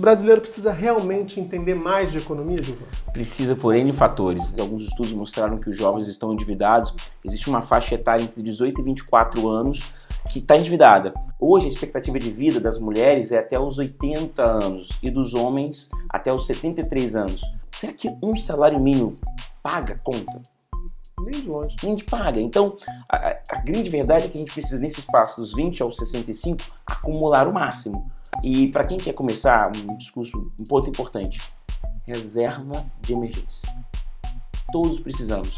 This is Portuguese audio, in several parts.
O brasileiro precisa realmente entender mais de economia, Gilvan? Precisa por N fatores. Alguns estudos mostraram que os jovens estão endividados. Existe uma faixa etária entre 18 e 24 anos que está endividada. Hoje a expectativa de vida das mulheres é até os 80 anos e dos homens até os 73 anos. Será que um salário mínimo paga conta? Nem de longe. Nem de paga. Então, a, a grande verdade é que a gente precisa, nesse espaço dos 20 aos 65, acumular o máximo. E para quem quer começar, um discurso, um ponto importante: reserva de emergência. Todos precisamos.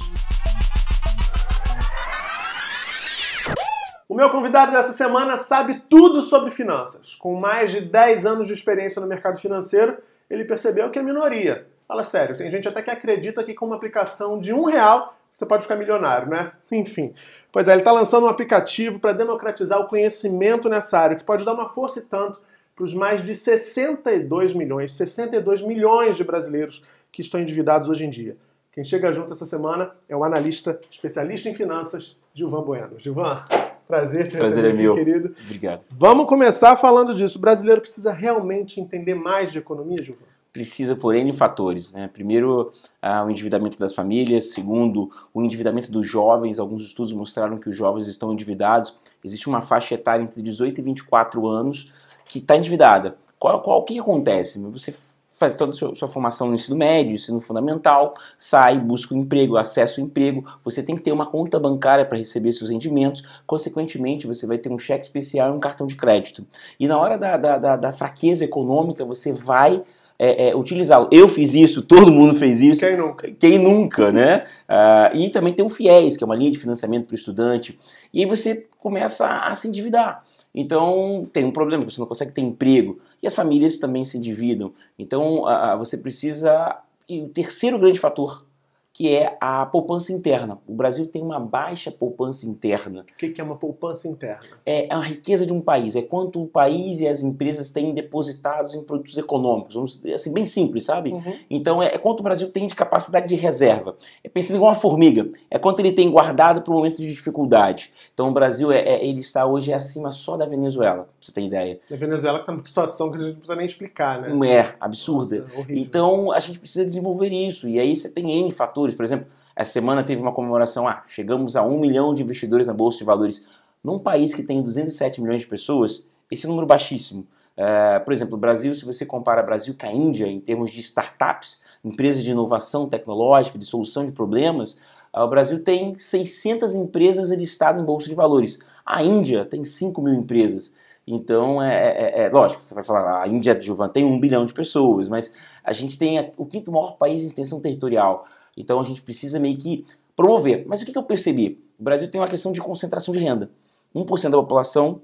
O meu convidado dessa semana sabe tudo sobre finanças. Com mais de 10 anos de experiência no mercado financeiro, ele percebeu que é minoria. Fala sério, tem gente até que acredita que com uma aplicação de um real você pode ficar milionário, né? Enfim. Pois é, ele está lançando um aplicativo para democratizar o conhecimento nessa área, que pode dar uma força e tanto para os mais de 62 milhões, 62 milhões de brasileiros que estão endividados hoje em dia. Quem chega junto essa semana é o analista especialista em finanças, Gilvan Bueno. Gilvan, prazer te prazer receber é meu. querido. Obrigado. Vamos começar falando disso. O brasileiro precisa realmente entender mais de economia, Gilvan? Precisa por N fatores. Né? Primeiro, ah, o endividamento das famílias. Segundo, o endividamento dos jovens. Alguns estudos mostraram que os jovens estão endividados. Existe uma faixa etária entre 18 e 24 anos que está endividada. Qual, qual, o que acontece? Você faz toda a sua, sua, formação no ensino médio, ensino fundamental, sai, busca um emprego, acessa o emprego, você tem que ter uma conta bancária para receber seus rendimentos, consequentemente você vai ter um cheque especial e um cartão de crédito. E na hora da, da, da, da fraqueza econômica, você vai é, é, utilizá-lo. Eu fiz isso, todo mundo fez isso. Quem nunca? Quem nunca, né? Uh, e também tem o FIES, que é uma linha de financiamento para o estudante. E aí você começa a se endividar. Então tem um problema, você não consegue ter emprego. E as famílias também se endividam. Então uh, você precisa. E o terceiro grande fator que é a poupança interna. O Brasil tem uma baixa poupança interna. O que é uma poupança interna? É a riqueza de um país, é quanto o país e as empresas têm depositados em produtos econômicos, vamos dizer assim, bem simples, sabe? Uhum. Então é, é, quanto o Brasil tem de capacidade de reserva. É pensando igual uma formiga, é quanto ele tem guardado para o momento de dificuldade. Então o Brasil é, é, ele está hoje acima só da Venezuela, pra você ter ideia. A Venezuela está numa situação que a gente não precisa nem explicar, né? Não é, absurda. Nossa, então a gente precisa desenvolver isso, e aí você tem N fatores Por exemplo, essa semana teve uma comemoração, ah, chegamos a um milhão de investidores na Bolsa de Valores. Num país que tem 207 milhões de pessoas, esse é número baixíssimo. Uh, por exemplo, o Brasil, se você compara Brasil com a Índia em termos de startups, empresas de inovação tecnológica, de solução de problemas, uh, o Brasil tem 600 empresas listadas em Bolsa de Valores. A Índia tem 5 mil empresas. Então, é, é, é, lógico, você vai falar, a Índia, Gilvan, tem um bilhão de pessoas, mas a gente tem o quinto maior país em extensão territorial. Então a gente precisa meio que promover. Mas o que, que eu percebi? O Brasil tem uma questão de concentração de renda. 1% da população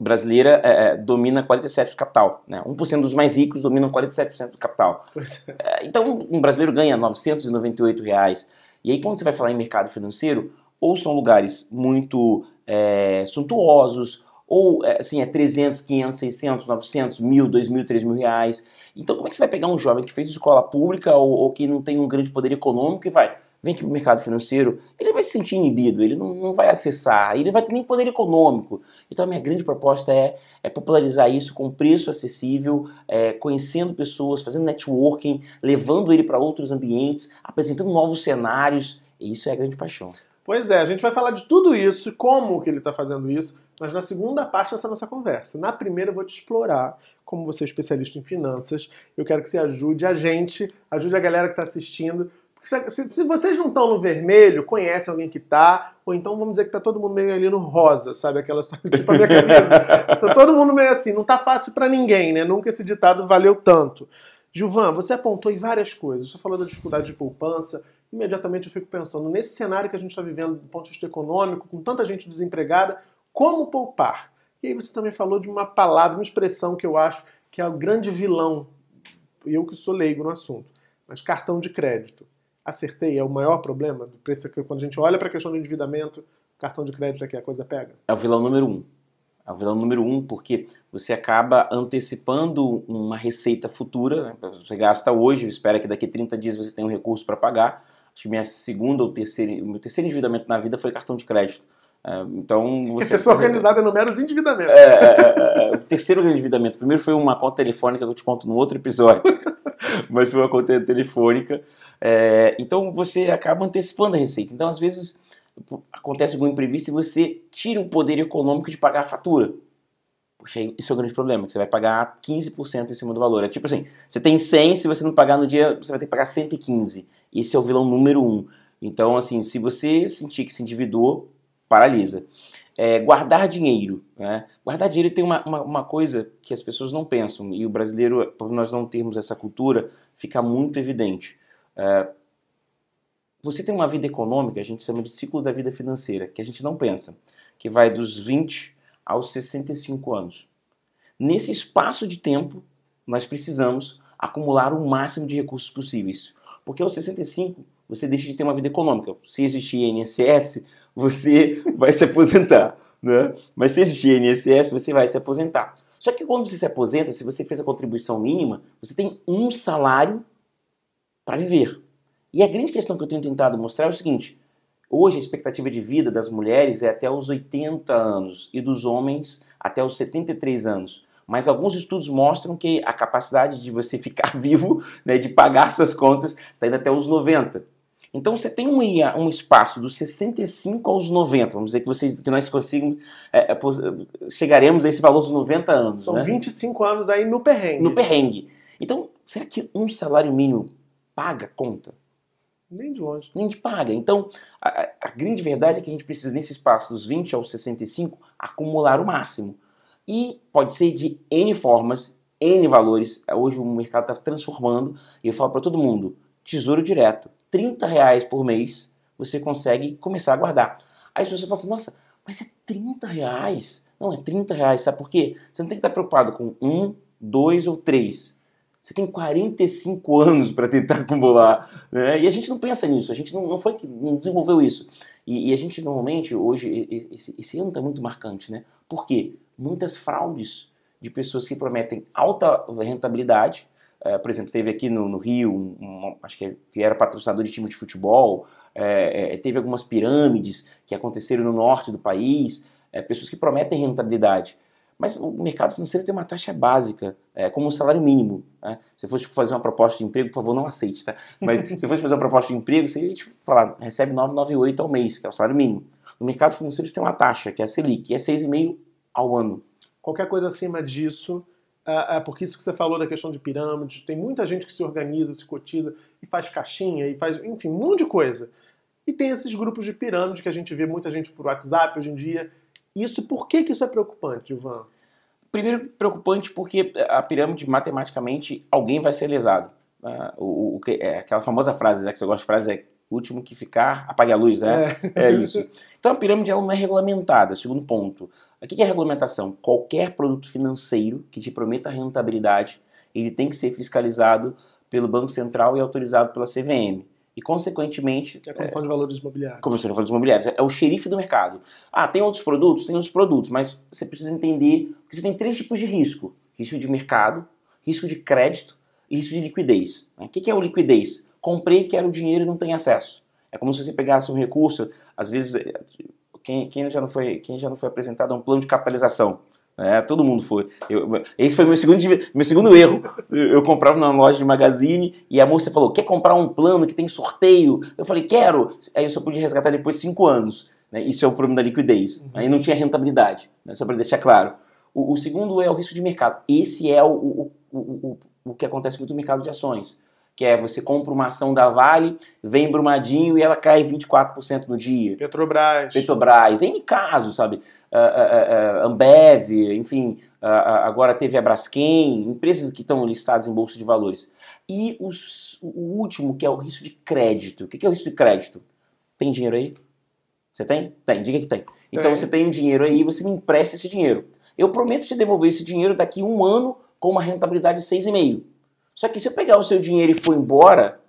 brasileira é, é domina 47% do capital. Né? 1% dos mais ricos dominam 47% do capital. É. é. Então um brasileiro ganha 998 reais. E aí quando você vai falar em mercado financeiro, ou são lugares muito é, suntuosos, ou é, assim, é 300, 500, 600, 900, mil, 2 mil, 3 mil reais. Então como é que você vai pegar um jovem que fez escola pública ou, ou que não tem um grande poder econômico e vai, vem aqui para o mercado financeiro, ele vai se sentir inibido, ele não, não vai acessar, ele vai ter nem poder econômico. Então a minha grande proposta é, é popularizar isso com preço acessível, é, conhecendo pessoas, fazendo networking, levando ele para outros ambientes, apresentando novos cenários. E isso é a grande paixão. Pois é, a gente vai falar de tudo isso e como que ele está fazendo isso, mas na segunda parte dessa nossa conversa. Na primeira eu vou te explorar, como você é especialista em finanças, eu quero que você ajude a gente, ajude a galera que está assistindo. Se, se, se, vocês não estão no vermelho, conhecem alguém que está, ou então vamos dizer que está todo mundo meio ali no rosa, sabe? Aquela tipo a minha camisa. tá todo mundo meio assim, não está fácil para ninguém, né? Nunca esse ditado valeu tanto. Gilvan, você apontou em várias coisas. Você falou da dificuldade de poupança. Imediatamente eu fico pensando, nesse cenário que a gente está vivendo do ponto de vista econômico, com tanta gente desempregada, como poupar? E aí você também falou de uma palavra, uma expressão que eu acho que é o grande vilão, eu que sou leigo no assunto, mas cartão de crédito. Acertei, é o maior problema? Quando a gente olha para a questão do endividamento, cartão de crédito é que a coisa pega? É o vilão número um. É o vilão número um, porque você acaba antecipando uma receita futura. Né? Você gasta hoje, espera que daqui a 30 dias você tenha um recurso para pagar. Acho que minha segunda ou terceira, meu terceiro endividamento na vida foi cartão de crédito. É, então você. pessoa organizada enumera os endividamentos. É, é, é, é, o terceiro endividamento. Primeiro foi uma conta telefônica que eu te conto no outro episódio. mas foi uma conta telefônica. É, então você acaba antecipando a receita. Então, às vezes, acontece algum imprevisto e você tira o poder econômico de pagar a fatura. Puxa, isso é o grande problema, que você vai pagar 15% em cima do valor. É tipo assim, você tem 100, se você não pagar no dia, você vai ter que pagar 115. Esse é o vilão número um. Então, assim, se você sentir que se endividou, paralisa. É, guardar dinheiro. Né? Guardar dinheiro tem uma, uma, uma, coisa que as pessoas não pensam, e o brasileiro, por nós não termos essa cultura, fica muito evidente. É, você tem uma vida econômica, a gente chama de ciclo da vida financeira, que a gente não pensa, que vai dos 20 aos 65 anos. Nesse espaço de tempo, nós precisamos acumular o máximo de recursos possíveis. Porque aos 65, você deixa de ter uma vida econômica. Se existir INSS, você vai se aposentar. Né? Mas se existir INSS, você vai se aposentar. Só que quando você se aposenta, se você fez a contribuição mínima, você tem um salário para viver. E a grande questão que eu tenho tentado mostrar é o seguinte: Hoje a expectativa de vida das mulheres é até os 80 anos e dos homens até os 73 anos. Mas alguns estudos mostram que a capacidade de você ficar vivo, né, de pagar suas contas, está indo até os 90. Então você tem um, um espaço dos 65 aos 90, vamos dizer que, vocês, que nós conseguimos, é, é, chegaremos a esse valor dos 90 anos. São né? 25 anos aí no perrengue. No perrengue. Então, será que um salário mínimo paga conta? Nem de longe. Nem de paga. Então, a, a, grande verdade é que a gente precisa, nesse espaço dos 20 aos 65, acumular o máximo. E pode ser de N formas, N valores. Hoje o mercado está transformando, e eu falo para todo mundo, tesouro direto, 30 reais por mês, você consegue começar a guardar. Aí as pessoas falam assim, nossa, mas é 30 reais? Não, é 30 reais, sabe por quê? Você não tem que estar preocupado com um, dois ou três. Você tem 45 anos para tentar acumular. Né? E a gente não pensa nisso, a gente não, não foi que não desenvolveu isso. E, e a gente normalmente, hoje, esse, esse ano está muito marcante, né? Por quê? Muitas fraudes de pessoas que prometem alta rentabilidade. É, por exemplo, teve aqui no, no Rio, um, um, acho que, que, era patrocinador de time de futebol, é, é, teve algumas pirâmides que aconteceram no norte do país, é, pessoas que prometem rentabilidade. Mas o mercado financeiro tem uma taxa básica, é, como o salário mínimo. Né? Se fosse fazer uma proposta de emprego, por favor, não aceite, tá? Mas se fosse fazer uma proposta de emprego, você ia te falar, recebe 998 ao mês, que é o salário mínimo. No mercado financeiro você tem uma taxa, que é a Selic, que é 6,5 ao ano. Qualquer coisa acima disso, é, é porque isso que você falou da questão de pirâmide, tem muita gente que se organiza, se cotiza e faz caixinha e faz, enfim, um monte de coisa. E tem esses grupos de pirâmide que a gente vê muita gente por WhatsApp hoje em dia, isso, por que, que isso é preocupante, Ivan? Primeiro, preocupante porque a pirâmide, matematicamente, alguém vai ser lesado. Uh, o, o, é, aquela famosa frase, já que você gosta de frase, é o último que ficar, apague a luz, né? É, é isso. Então a pirâmide ela não é regulamentada, segundo ponto. O que é regulamentação? Qualquer produto financeiro que te prometa rentabilidade, ele tem que ser fiscalizado pelo Banco Central e autorizado pela CVM e, consequentemente. É a Comissão é, de Valores Imobiliários. Comissão de Valores Imobiliários. É o xerife do mercado. Ah, tem outros produtos? Tem outros produtos, mas você precisa entender que você tem três tipos de risco: risco de mercado, risco de crédito e risco de liquidez. O que é o liquidez? Comprei, quero dinheiro e não tenho acesso. É como se você pegasse um recurso, às vezes, quem, quem, já, não foi, quem já não foi apresentado a um plano de capitalização. É, todo mundo foi. Eu, esse foi meu segundo, meu segundo erro. Eu comprava numa loja de magazine e a moça falou: quer comprar um plano que tem sorteio? Eu falei, quero. Aí eu só pude resgatar depois de cinco anos. Né? Isso é o problema da liquidez. Uhum. Aí não tinha rentabilidade, né? só para deixar claro. O, o, segundo é o risco de mercado. Esse é o, o, o, o que acontece muito no mercado de ações que é você compra uma ação da Vale, vem Brumadinho e ela cai 24% no dia. Petrobras. Petrobras, em casos, sabe? Uh, uh, uh, Ambev, enfim, agora teve a Braskem, empresas que estão listadas em bolsa de valores. E os, o último, que é o risco de crédito. O que é o risco de crédito? Tem dinheiro aí? Você tem? Tem, diga que tem. tem. Então você tem um dinheiro aí, você me empresta esse dinheiro. Eu prometo te devolver esse dinheiro daqui a um ano com uma rentabilidade de 6,5%. Só que se eu pegar o seu dinheiro e for embora,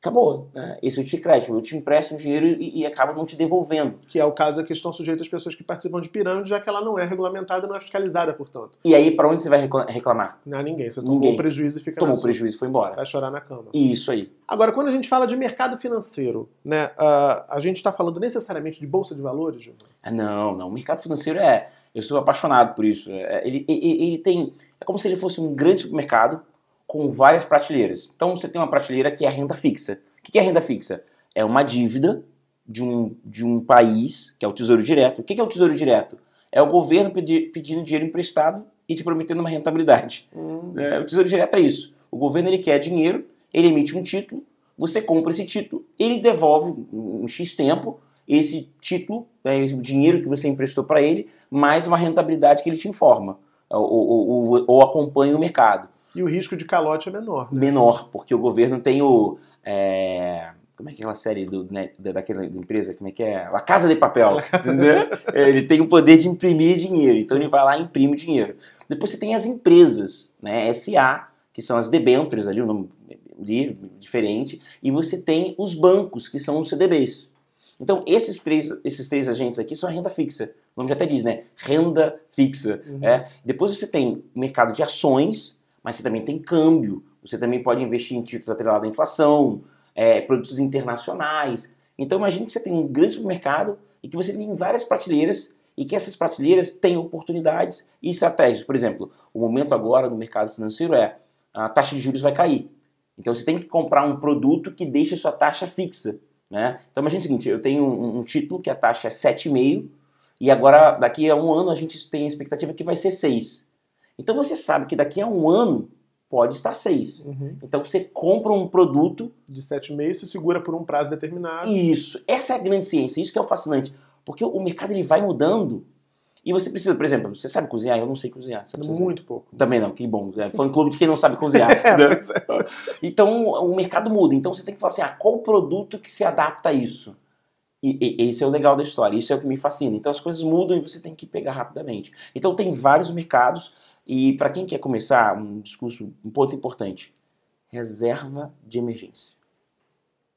acabou. Né? Esse é o te crédito. Eu te empresto dinheiro e, e acaba não te devolvendo. Que é o caso que estão sujeitas as pessoas que participam de pirâmide, já que ela não é regulamentada, não é fiscalizada, portanto. E aí, para onde você vai reclamar? Não, ninguém. Você tomou ninguém. prejuízo e fica Tomou prejuízo e foi embora. Vai chorar na cama. Isso aí. Agora, quando a gente fala de mercado financeiro, né, uh, a gente está falando necessariamente de bolsa de valores? Ah, não, não. O mercado financeiro é. Eu sou apaixonado por isso. É, ele, ele, ele tem. É como se ele fosse um grande supermercado com várias prateleiras. Então você tem uma prateleira que é a renda fixa. O que é renda fixa? É uma dívida de um, de um país, que é o Tesouro Direto. O que é o Tesouro Direto? É o governo pedir, pedindo dinheiro emprestado e te prometendo uma rentabilidade. Hum. É, o Tesouro Direto é isso. O governo ele quer dinheiro, ele emite um título, você compra esse título, ele devolve em X tempo esse título, né, o dinheiro que você emprestou para ele, mais uma rentabilidade que ele te informa ou, ou, ou, ou acompanha o mercado. E o risco de calote é menor. Né? Menor, porque o governo tem o. É, como é que é aquela série do, né, daquela empresa? Como é que é? A Casa de Papel. né? Ele tem o poder de imprimir dinheiro. Então Sim. ele vai lá e imprime dinheiro. Depois você tem as empresas, né? SA, que são as debêntures ali, o nome diferente. E você tem os bancos, que são os CDBs. Então, esses três, esses três agentes aqui são a renda fixa. O nome já até diz, né? Renda fixa. Uhum. É. Depois você tem mercado de ações, mas você também tem câmbio, você também pode investir em títulos atrelados à inflação, é, produtos internacionais. Então imagine que você tem um grande supermercado e que você tem várias prateleiras e que essas prateleiras têm oportunidades e estratégias. Por exemplo, o momento agora no mercado financeiro é a taxa de juros vai cair. Então você tem que comprar um produto que deixe a sua taxa fixa. Né? Então imagine o seguinte, eu tenho um, um título que a taxa é 7,5 e agora daqui a um ano a gente tem a expectativa que vai ser 6. Então você sabe que daqui a um ano pode estar 6. Uhum. Então você compra um produto. De 7,5 se segura por um prazo determinado. Isso. Essa é a grande ciência, isso que é o fascinante. Porque o mercado ele vai mudando. E você precisa, por exemplo, você sabe cozinhar? Eu não sei cozinhar. Muito pouco. Também não, que bom. É fã clube de quem não sabe cozinhar. é, né? é. Então o mercado muda. Então você tem que falar assim: ah, qual produto que se adapta a isso? E, e, esse é o legal da história, isso é o que me fascina. Então as coisas mudam e você tem que pegar rapidamente. Então tem vários mercados e para quem quer começar, um discurso, um ponto importante: reserva de emergência.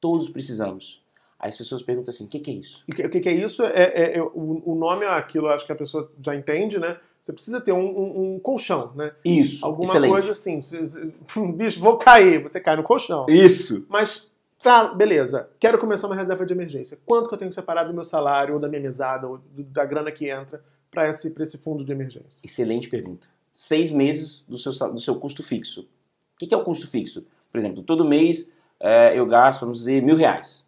Todos precisamos. Aí as pessoas perguntam assim: o que, que, é isso? O que, que, que é isso? É, é, é, o, o, nome é aquilo, acho que a pessoa já entende, né? Você precisa ter um, um, um colchão, né? Isso. Alguma excelente. coisa assim. Bicho, vou cair. Você cai no colchão. Isso. Mas Tá, beleza. Quero começar uma reserva de emergência. Quanto que eu tenho que separar do meu salário, ou da minha mesada, ou da grana que entra para esse, esse fundo de emergência? Excelente pergunta seis meses do seu, do seu custo fixo. O que é o custo fixo? Por exemplo, todo mês é, eu gasto, vamos dizer, mil reais.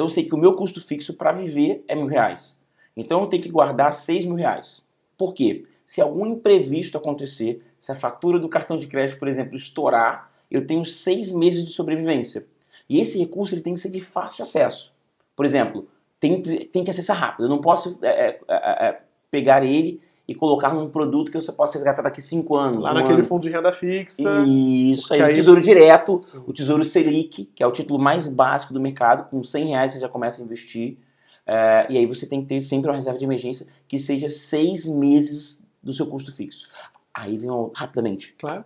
Então eu sei que o meu custo fixo para viver é mil reais. Então eu tenho que guardar seis mil reais. Por quê? Se algum imprevisto acontecer, se a fatura do cartão de crédito, por exemplo, estourar, eu tenho seis meses de sobrevivência. E esse recurso ele tem que ser de fácil acesso. Por exemplo, tem, tem que acessar rápido. Eu não posso é, é, é, pegar ele e colocar num produto que você possa resgatar daqui cinco anos. Lá um naquele ano. fundo de renda fixa. Isso, aí, aí o Tesouro Direto, Sim. o Tesouro Selic, que é o título mais básico do mercado, com 100 reais você já começa a investir. É, e aí você tem que ter sempre uma reserva de emergência que seja seis meses do seu custo fixo. Aí vem rapidamente. Claro.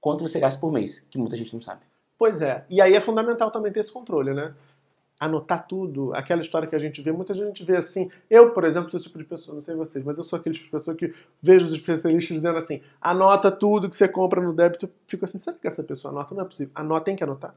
Quanto você gasta por mês, que muita gente não sabe. Pois é. E aí é fundamental também ter esse controle, né? Anotar tudo, aquela história que a gente vê, muita gente vê assim. Eu, por exemplo, sou esse tipo de pessoa, não sei vocês, mas eu sou aquele tipo de pessoa que vejo os especialistas dizendo assim: anota tudo que você compra no débito. Fico assim, será que essa pessoa anota? Não é possível. Anota, tem que anotar.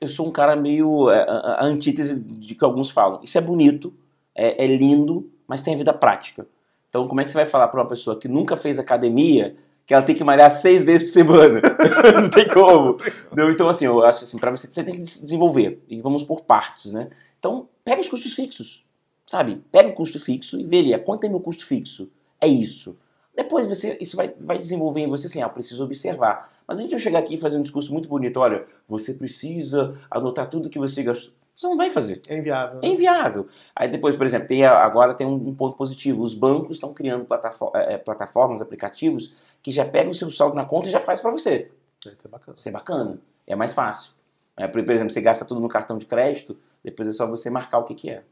Eu sou um cara meio é, a antítese de que alguns falam. Isso é bonito, é, é lindo, mas tem a vida prática. Então, como é que você vai falar para uma pessoa que nunca fez academia que ela tem que malhar seis vezes por semana. não tem como. Não, então, assim, eu acho assim, para você, você tem que desenvolver. E vamos por partes, né? Então, pega os custos fixos, sabe? Pega o custo fixo e vê ali, quanto é meu custo fixo? É isso. Depois você, isso vai, vai desenvolver em você assim, ah, preciso observar. Mas a gente vai chegar aqui e fazer um discurso muito bonito, olha, você precisa anotar tudo que você gastou. Você não vai fazer. É inviável. Né? É inviável. Aí depois, por exemplo, tem, agora tem um, ponto positivo. Os bancos estão criando é, é, plataformas, aplicativos, que já pegam o seu saldo na conta e já faz para você. Isso é bacana. Isso é bacana. É mais fácil. É, por, exemplo, você gasta tudo no cartão de crédito, depois é só você marcar o que, que é.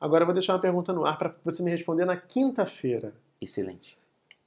Agora eu vou deixar uma pergunta no ar para você me responder na quinta-feira. Excelente.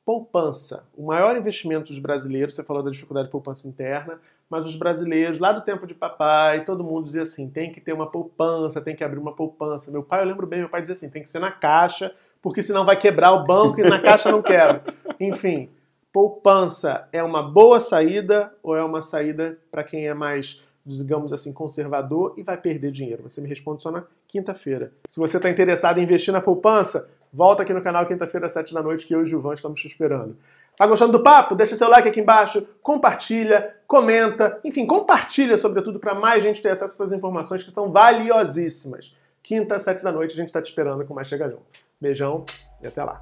Poupança. O maior investimento dos brasileiros, você falou da dificuldade de poupança interna, mas os brasileiros, lá do tempo de papai, todo mundo dizia assim: tem que ter uma poupança, tem que abrir uma poupança. Meu pai, eu lembro bem, meu pai dizia assim: tem que ser na caixa, porque senão vai quebrar o banco e na caixa não quebra. Enfim, poupança é uma boa saída ou é uma saída para quem é mais digamos assim, conservador e vai perder dinheiro? Você me responde só na quinta-feira. Se você está interessado em investir na poupança, volta aqui no canal quinta-feira às sete da noite que eu e o Gilvan estamos te esperando. Tá gostando do papo? Deixa seu like aqui embaixo, compartilha, comenta, enfim, compartilha sobretudo para mais gente ter acesso a essas informações que são valiosíssimas. Quinta, às sete da noite, a gente está te esperando com mais Chega Junto. Beijão e até lá.